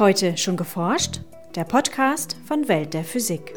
Heute schon geforscht? Der Podcast von Welt der Physik.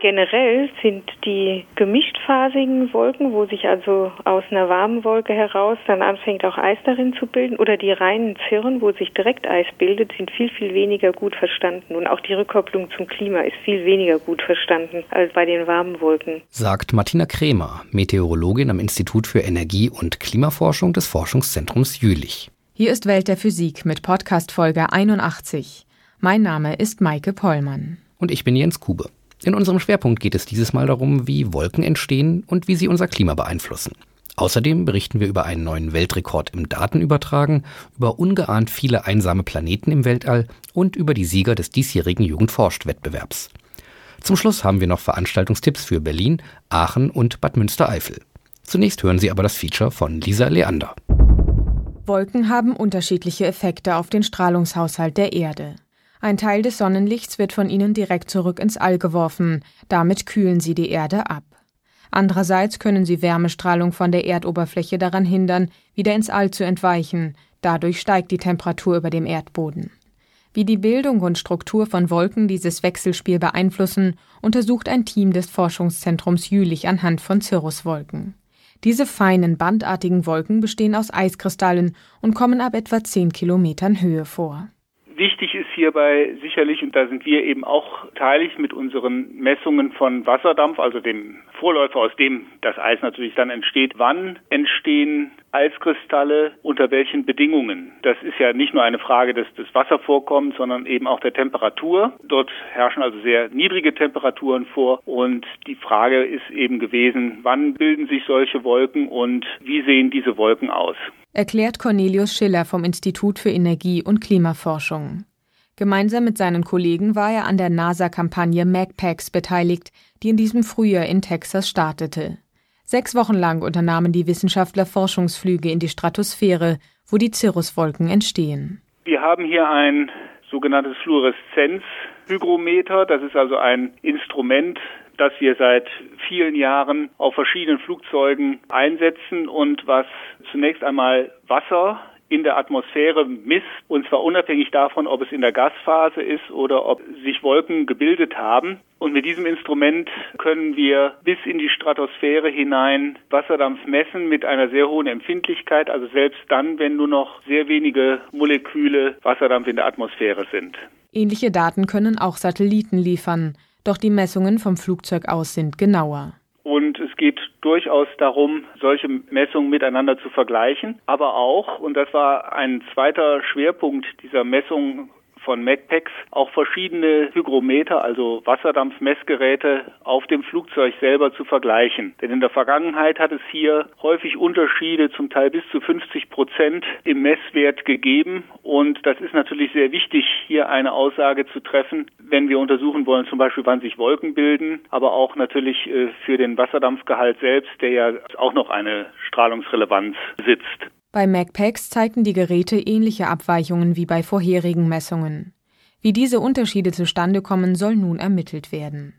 Generell sind die gemischtphasigen Wolken, wo sich also aus einer warmen Wolke heraus dann anfängt auch Eis darin zu bilden, oder die reinen Zirren, wo sich direkt Eis bildet, sind viel, viel weniger gut verstanden. Und auch die Rückkopplung zum Klima ist viel weniger gut verstanden als bei den warmen Wolken. Sagt Martina Krämer, Meteorologin am Institut für Energie- und Klimaforschung des Forschungszentrums Jülich. Hier ist Welt der Physik mit Podcast Folge 81. Mein Name ist Maike Pollmann. Und ich bin Jens Kube. In unserem Schwerpunkt geht es dieses Mal darum, wie Wolken entstehen und wie sie unser Klima beeinflussen. Außerdem berichten wir über einen neuen Weltrekord im Datenübertragen, über ungeahnt viele einsame Planeten im Weltall und über die Sieger des diesjährigen Jugendforscht-Wettbewerbs. Zum Schluss haben wir noch Veranstaltungstipps für Berlin, Aachen und Bad Münstereifel. Zunächst hören Sie aber das Feature von Lisa Leander. Wolken haben unterschiedliche Effekte auf den Strahlungshaushalt der Erde. Ein Teil des Sonnenlichts wird von ihnen direkt zurück ins All geworfen, damit kühlen sie die Erde ab. Andererseits können sie Wärmestrahlung von der Erdoberfläche daran hindern, wieder ins All zu entweichen, dadurch steigt die Temperatur über dem Erdboden. Wie die Bildung und Struktur von Wolken dieses Wechselspiel beeinflussen, untersucht ein Team des Forschungszentrums Jülich anhand von Cirruswolken. Diese feinen, bandartigen Wolken bestehen aus Eiskristallen und kommen ab etwa 10 Kilometern Höhe vor. Wichtig ist hierbei sicherlich, und da sind wir eben auch teilig mit unseren Messungen von Wasserdampf, also dem Vorläufer, aus dem das Eis natürlich dann entsteht, wann entstehen Eiskristalle, unter welchen Bedingungen. Das ist ja nicht nur eine Frage des, des Wasservorkommens, sondern eben auch der Temperatur. Dort herrschen also sehr niedrige Temperaturen vor und die Frage ist eben gewesen, wann bilden sich solche Wolken und wie sehen diese Wolken aus? erklärt Cornelius Schiller vom Institut für Energie- und Klimaforschung. Gemeinsam mit seinen Kollegen war er an der NASA-Kampagne MagPax beteiligt, die in diesem Frühjahr in Texas startete. Sechs Wochen lang unternahmen die Wissenschaftler Forschungsflüge in die Stratosphäre, wo die Cirruswolken entstehen. Wir haben hier ein sogenanntes Fluoreszenzhygrometer. Das ist also ein Instrument, das wir seit vielen Jahren auf verschiedenen Flugzeugen einsetzen und was zunächst einmal Wasser in der Atmosphäre misst, und zwar unabhängig davon, ob es in der Gasphase ist oder ob sich Wolken gebildet haben. Und mit diesem Instrument können wir bis in die Stratosphäre hinein Wasserdampf messen mit einer sehr hohen Empfindlichkeit, also selbst dann, wenn nur noch sehr wenige Moleküle Wasserdampf in der Atmosphäre sind. Ähnliche Daten können auch Satelliten liefern. Doch die Messungen vom Flugzeug aus sind genauer. Und es geht durchaus darum, solche Messungen miteinander zu vergleichen. Aber auch, und das war ein zweiter Schwerpunkt dieser Messungen von MacPacs auch verschiedene Hygrometer, also Wasserdampfmessgeräte auf dem Flugzeug selber zu vergleichen. Denn in der Vergangenheit hat es hier häufig Unterschiede, zum Teil bis zu 50 Prozent im Messwert gegeben. Und das ist natürlich sehr wichtig, hier eine Aussage zu treffen, wenn wir untersuchen wollen, zum Beispiel, wann sich Wolken bilden, aber auch natürlich äh, für den Wasserdampfgehalt selbst, der ja auch noch eine Strahlungsrelevanz besitzt. Bei MacPacs zeigten die Geräte ähnliche Abweichungen wie bei vorherigen Messungen. Wie diese Unterschiede zustande kommen, soll nun ermittelt werden.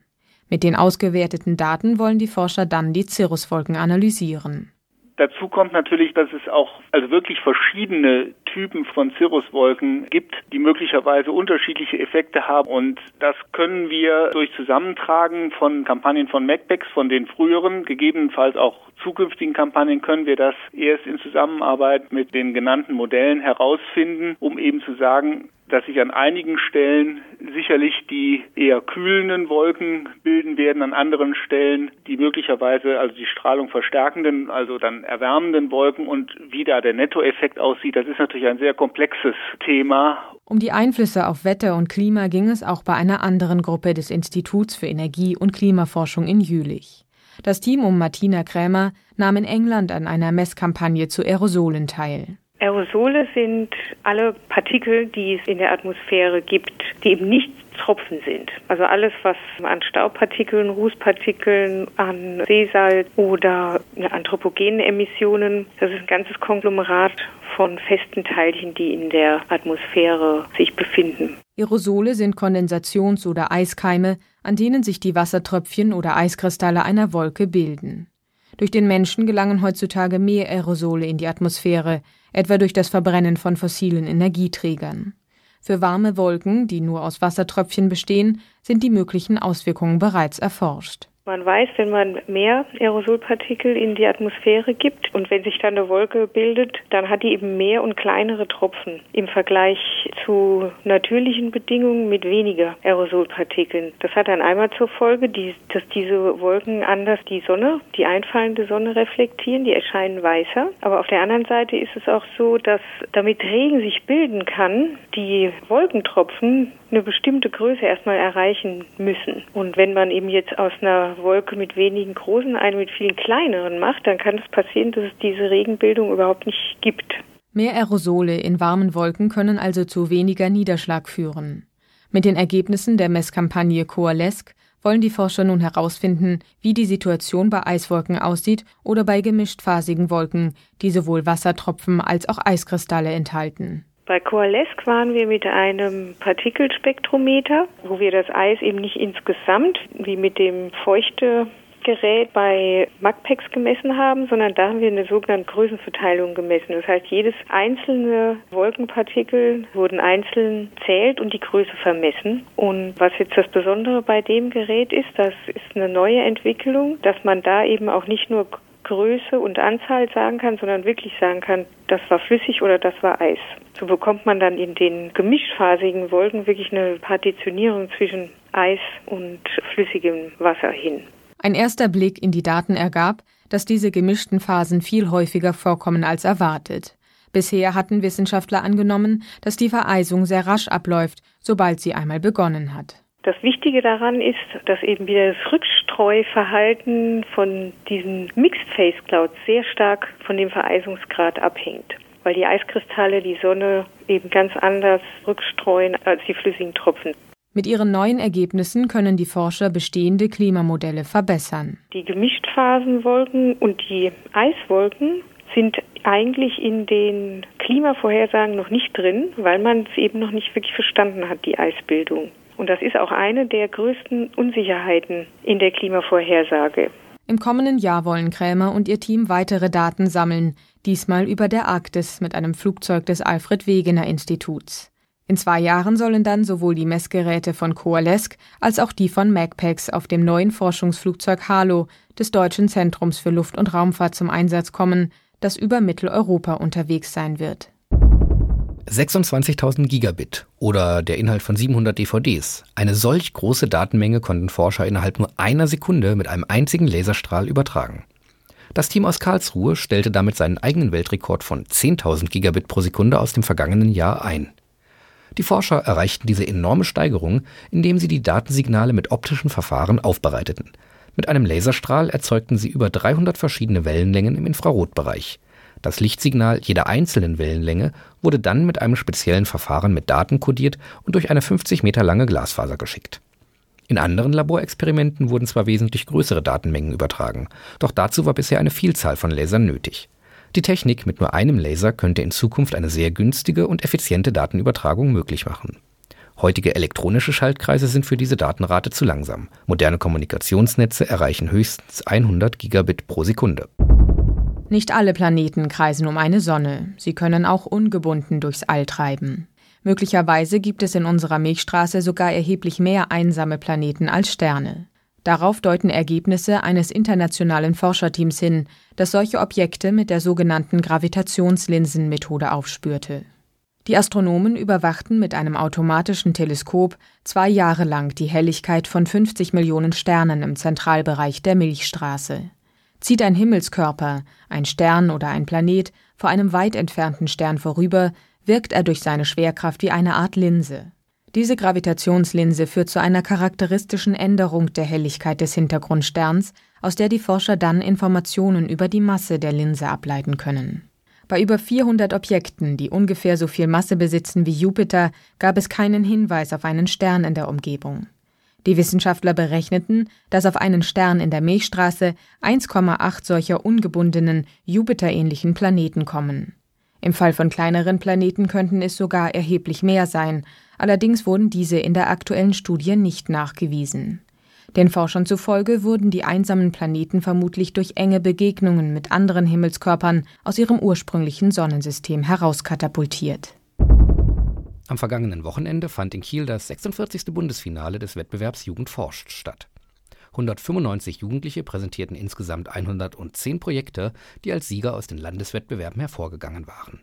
Mit den ausgewerteten Daten wollen die Forscher dann die Cirruswolken analysieren. Dazu kommt natürlich, dass es auch also wirklich verschiedene Typen von Cirruswolken gibt, die möglicherweise unterschiedliche Effekte haben. Und das können wir durch Zusammentragen von Kampagnen von MacBacks, von den früheren, gegebenenfalls auch zukünftigen Kampagnen, können wir das erst in Zusammenarbeit mit den genannten Modellen herausfinden, um eben zu sagen, dass sich an einigen Stellen sicherlich die eher kühlenden Wolken bilden werden, an anderen Stellen die möglicherweise also die Strahlung verstärkenden, also dann erwärmenden Wolken und wie da der Nettoeffekt aussieht, das ist natürlich ein sehr komplexes Thema. Um die Einflüsse auf Wetter und Klima ging es auch bei einer anderen Gruppe des Instituts für Energie- und Klimaforschung in Jülich. Das Team um Martina Krämer nahm in England an einer Messkampagne zu Aerosolen teil. Aerosole sind alle Partikel, die es in der Atmosphäre gibt, die eben nicht Tropfen sind. Also alles, was an Staubpartikeln, Rußpartikeln, an Seesalz oder anthropogenen Emissionen, das ist ein ganzes Konglomerat von festen Teilchen, die in der Atmosphäre sich befinden. Aerosole sind Kondensations- oder Eiskeime, an denen sich die Wassertröpfchen oder Eiskristalle einer Wolke bilden. Durch den Menschen gelangen heutzutage mehr Aerosole in die Atmosphäre, etwa durch das Verbrennen von fossilen Energieträgern. Für warme Wolken, die nur aus Wassertröpfchen bestehen, sind die möglichen Auswirkungen bereits erforscht. Man weiß, wenn man mehr Aerosolpartikel in die Atmosphäre gibt und wenn sich dann eine Wolke bildet, dann hat die eben mehr und kleinere Tropfen im Vergleich zu natürlichen Bedingungen mit weniger Aerosolpartikeln. Das hat dann einmal zur Folge, dass diese Wolken anders die Sonne, die einfallende Sonne reflektieren, die erscheinen weißer. Aber auf der anderen Seite ist es auch so, dass damit Regen sich bilden kann, die Wolkentropfen eine bestimmte Größe erstmal erreichen müssen. Und wenn man eben jetzt aus einer Wolke mit wenigen großen eine mit vielen kleineren macht, dann kann es passieren, dass es diese Regenbildung überhaupt nicht gibt. Mehr Aerosole in warmen Wolken können also zu weniger Niederschlag führen. Mit den Ergebnissen der Messkampagne Coalesce wollen die Forscher nun herausfinden, wie die Situation bei Eiswolken aussieht oder bei gemischtphasigen Wolken, die sowohl Wassertropfen als auch Eiskristalle enthalten. Bei Coalesque waren wir mit einem Partikelspektrometer, wo wir das Eis eben nicht insgesamt wie mit dem feuchte Gerät bei MACPEX gemessen haben, sondern da haben wir eine sogenannte Größenverteilung gemessen. Das heißt, jedes einzelne Wolkenpartikel wurden einzeln zählt und die Größe vermessen. Und was jetzt das Besondere bei dem Gerät ist, das ist eine neue Entwicklung, dass man da eben auch nicht nur Größe und Anzahl sagen kann, sondern wirklich sagen kann, das war flüssig oder das war Eis. So bekommt man dann in den gemischphasigen Wolken wirklich eine Partitionierung zwischen Eis und flüssigem Wasser hin. Ein erster Blick in die Daten ergab, dass diese gemischten Phasen viel häufiger vorkommen als erwartet. Bisher hatten Wissenschaftler angenommen, dass die Vereisung sehr rasch abläuft, sobald sie einmal begonnen hat. Das Wichtige daran ist, dass eben wieder das Rückstreuverhalten von diesen Mixed Phase Clouds sehr stark von dem Vereisungsgrad abhängt, weil die Eiskristalle die Sonne eben ganz anders rückstreuen als die flüssigen Tropfen. Mit ihren neuen Ergebnissen können die Forscher bestehende Klimamodelle verbessern. Die Gemischtphasenwolken und die Eiswolken sind eigentlich in den Klimavorhersagen noch nicht drin, weil man es eben noch nicht wirklich verstanden hat, die Eisbildung. Und das ist auch eine der größten Unsicherheiten in der Klimavorhersage. Im kommenden Jahr wollen Krämer und ihr Team weitere Daten sammeln, diesmal über der Arktis mit einem Flugzeug des Alfred Wegener Instituts. In zwei Jahren sollen dann sowohl die Messgeräte von Coalesque als auch die von MagPax auf dem neuen Forschungsflugzeug Halo des Deutschen Zentrums für Luft- und Raumfahrt zum Einsatz kommen, das über Mitteleuropa unterwegs sein wird. 26.000 Gigabit oder der Inhalt von 700 DVDs. Eine solch große Datenmenge konnten Forscher innerhalb nur einer Sekunde mit einem einzigen Laserstrahl übertragen. Das Team aus Karlsruhe stellte damit seinen eigenen Weltrekord von 10.000 Gigabit pro Sekunde aus dem vergangenen Jahr ein. Die Forscher erreichten diese enorme Steigerung, indem sie die Datensignale mit optischen Verfahren aufbereiteten. Mit einem Laserstrahl erzeugten sie über 300 verschiedene Wellenlängen im Infrarotbereich. Das Lichtsignal jeder einzelnen Wellenlänge wurde dann mit einem speziellen Verfahren mit Daten kodiert und durch eine 50 Meter lange Glasfaser geschickt. In anderen Laborexperimenten wurden zwar wesentlich größere Datenmengen übertragen, doch dazu war bisher eine Vielzahl von Lasern nötig. Die Technik mit nur einem Laser könnte in Zukunft eine sehr günstige und effiziente Datenübertragung möglich machen. Heutige elektronische Schaltkreise sind für diese Datenrate zu langsam. Moderne Kommunikationsnetze erreichen höchstens 100 Gigabit pro Sekunde. Nicht alle Planeten kreisen um eine Sonne, sie können auch ungebunden durchs All treiben. Möglicherweise gibt es in unserer Milchstraße sogar erheblich mehr einsame Planeten als Sterne. Darauf deuten Ergebnisse eines internationalen Forscherteams hin, das solche Objekte mit der sogenannten Gravitationslinsenmethode aufspürte. Die Astronomen überwachten mit einem automatischen Teleskop zwei Jahre lang die Helligkeit von 50 Millionen Sternen im Zentralbereich der Milchstraße. Zieht ein Himmelskörper, ein Stern oder ein Planet, vor einem weit entfernten Stern vorüber, wirkt er durch seine Schwerkraft wie eine Art Linse. Diese Gravitationslinse führt zu einer charakteristischen Änderung der Helligkeit des Hintergrundsterns, aus der die Forscher dann Informationen über die Masse der Linse ableiten können. Bei über 400 Objekten, die ungefähr so viel Masse besitzen wie Jupiter, gab es keinen Hinweis auf einen Stern in der Umgebung. Die Wissenschaftler berechneten, dass auf einen Stern in der Milchstraße 1,8 solcher ungebundenen, Jupiterähnlichen Planeten kommen. Im Fall von kleineren Planeten könnten es sogar erheblich mehr sein, allerdings wurden diese in der aktuellen Studie nicht nachgewiesen. Den Forschern zufolge wurden die einsamen Planeten vermutlich durch enge Begegnungen mit anderen Himmelskörpern aus ihrem ursprünglichen Sonnensystem herauskatapultiert. Am vergangenen Wochenende fand in Kiel das 46. Bundesfinale des Wettbewerbs Jugend forscht statt. 195 Jugendliche präsentierten insgesamt 110 Projekte, die als Sieger aus den Landeswettbewerben hervorgegangen waren.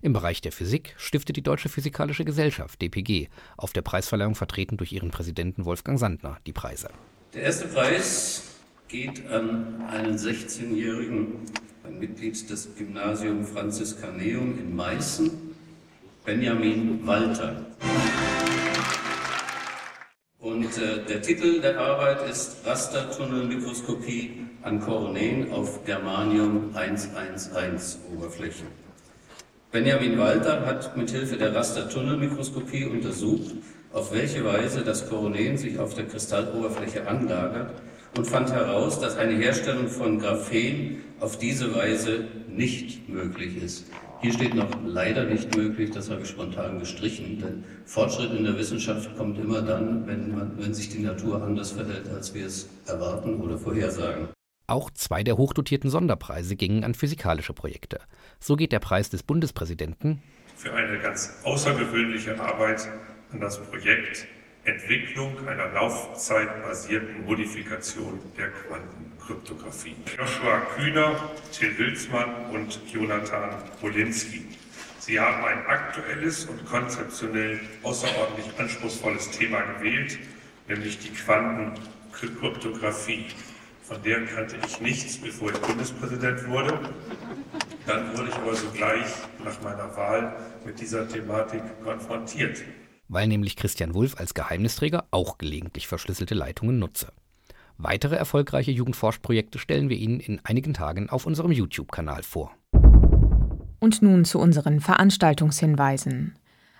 Im Bereich der Physik stiftet die Deutsche Physikalische Gesellschaft DPG, auf der Preisverleihung vertreten durch ihren Präsidenten Wolfgang Sandner, die Preise. Der erste Preis geht an einen 16-jährigen, ein Mitglied des Gymnasium Franziskaneum in Meißen, Benjamin Walter. Und äh, der Titel der Arbeit ist Rastertunnelmikroskopie an Koroneen auf Germanium 111 Oberflächen. Benjamin Walter hat mithilfe der Rastertunnelmikroskopie untersucht, auf welche Weise das Koronen sich auf der Kristalloberfläche anlagert und fand heraus, dass eine Herstellung von Graphen auf diese Weise nicht möglich ist. Hier steht noch leider nicht möglich, das habe ich spontan gestrichen, denn Fortschritt in der Wissenschaft kommt immer dann, wenn, man, wenn sich die Natur anders verhält, als wir es erwarten oder vorhersagen. Auch zwei der hochdotierten Sonderpreise gingen an physikalische Projekte. So geht der Preis des Bundespräsidenten für eine ganz außergewöhnliche Arbeit an das Projekt Entwicklung einer laufzeitbasierten Modifikation der Quantenkryptographie. Joshua Kühner, Till Wilsmann und Jonathan Wolinski. Sie haben ein aktuelles und konzeptionell außerordentlich anspruchsvolles Thema gewählt, nämlich die Quantenkryptographie. Von der kannte ich nichts, bevor ich Bundespräsident wurde. Dann wurde ich aber sogleich nach meiner Wahl mit dieser Thematik konfrontiert. Weil nämlich Christian Wulff als Geheimnisträger auch gelegentlich verschlüsselte Leitungen nutze. Weitere erfolgreiche Jugendforschprojekte stellen wir Ihnen in einigen Tagen auf unserem YouTube-Kanal vor. Und nun zu unseren Veranstaltungshinweisen.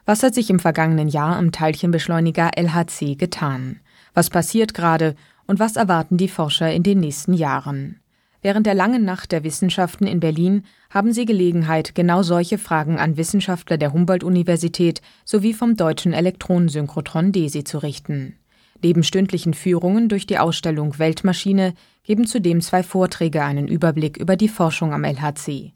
Was hat sich im vergangenen Jahr am Teilchenbeschleuniger LHC getan? Was passiert gerade und was erwarten die Forscher in den nächsten Jahren? Während der langen Nacht der Wissenschaften in Berlin haben Sie Gelegenheit, genau solche Fragen an Wissenschaftler der Humboldt-Universität sowie vom Deutschen Elektronensynchrotron DESI zu richten. Neben stündlichen Führungen durch die Ausstellung Weltmaschine geben zudem zwei Vorträge einen Überblick über die Forschung am LHC.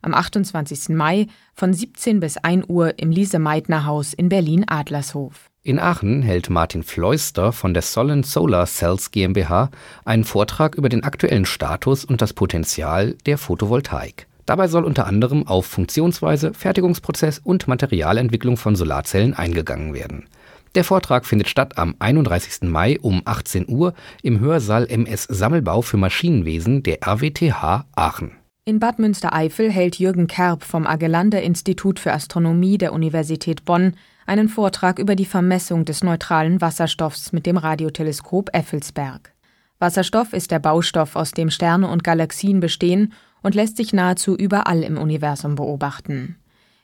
Am 28. Mai von 17 bis 1 Uhr im Lise-Meitner-Haus in Berlin-Adlershof. In Aachen hält Martin Fleuster von der Solent Solar Cells GmbH einen Vortrag über den aktuellen Status und das Potenzial der Photovoltaik. Dabei soll unter anderem auf Funktionsweise, Fertigungsprozess und Materialentwicklung von Solarzellen eingegangen werden. Der Vortrag findet statt am 31. Mai um 18 Uhr im Hörsaal MS Sammelbau für Maschinenwesen der RWTH Aachen. In Bad Münstereifel hält Jürgen Kerb vom Agelander Institut für Astronomie der Universität Bonn einen Vortrag über die Vermessung des neutralen Wasserstoffs mit dem Radioteleskop Effelsberg. Wasserstoff ist der Baustoff, aus dem Sterne und Galaxien bestehen und lässt sich nahezu überall im Universum beobachten.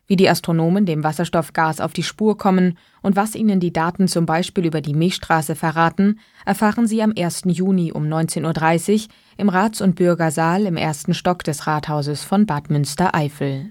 Wie die Astronomen dem Wasserstoffgas auf die Spur kommen und was ihnen die Daten zum Beispiel über die Milchstraße verraten, erfahren Sie am 1. Juni um 19.30 Uhr im Rats- und Bürgersaal im ersten Stock des Rathauses von Bad Münstereifel.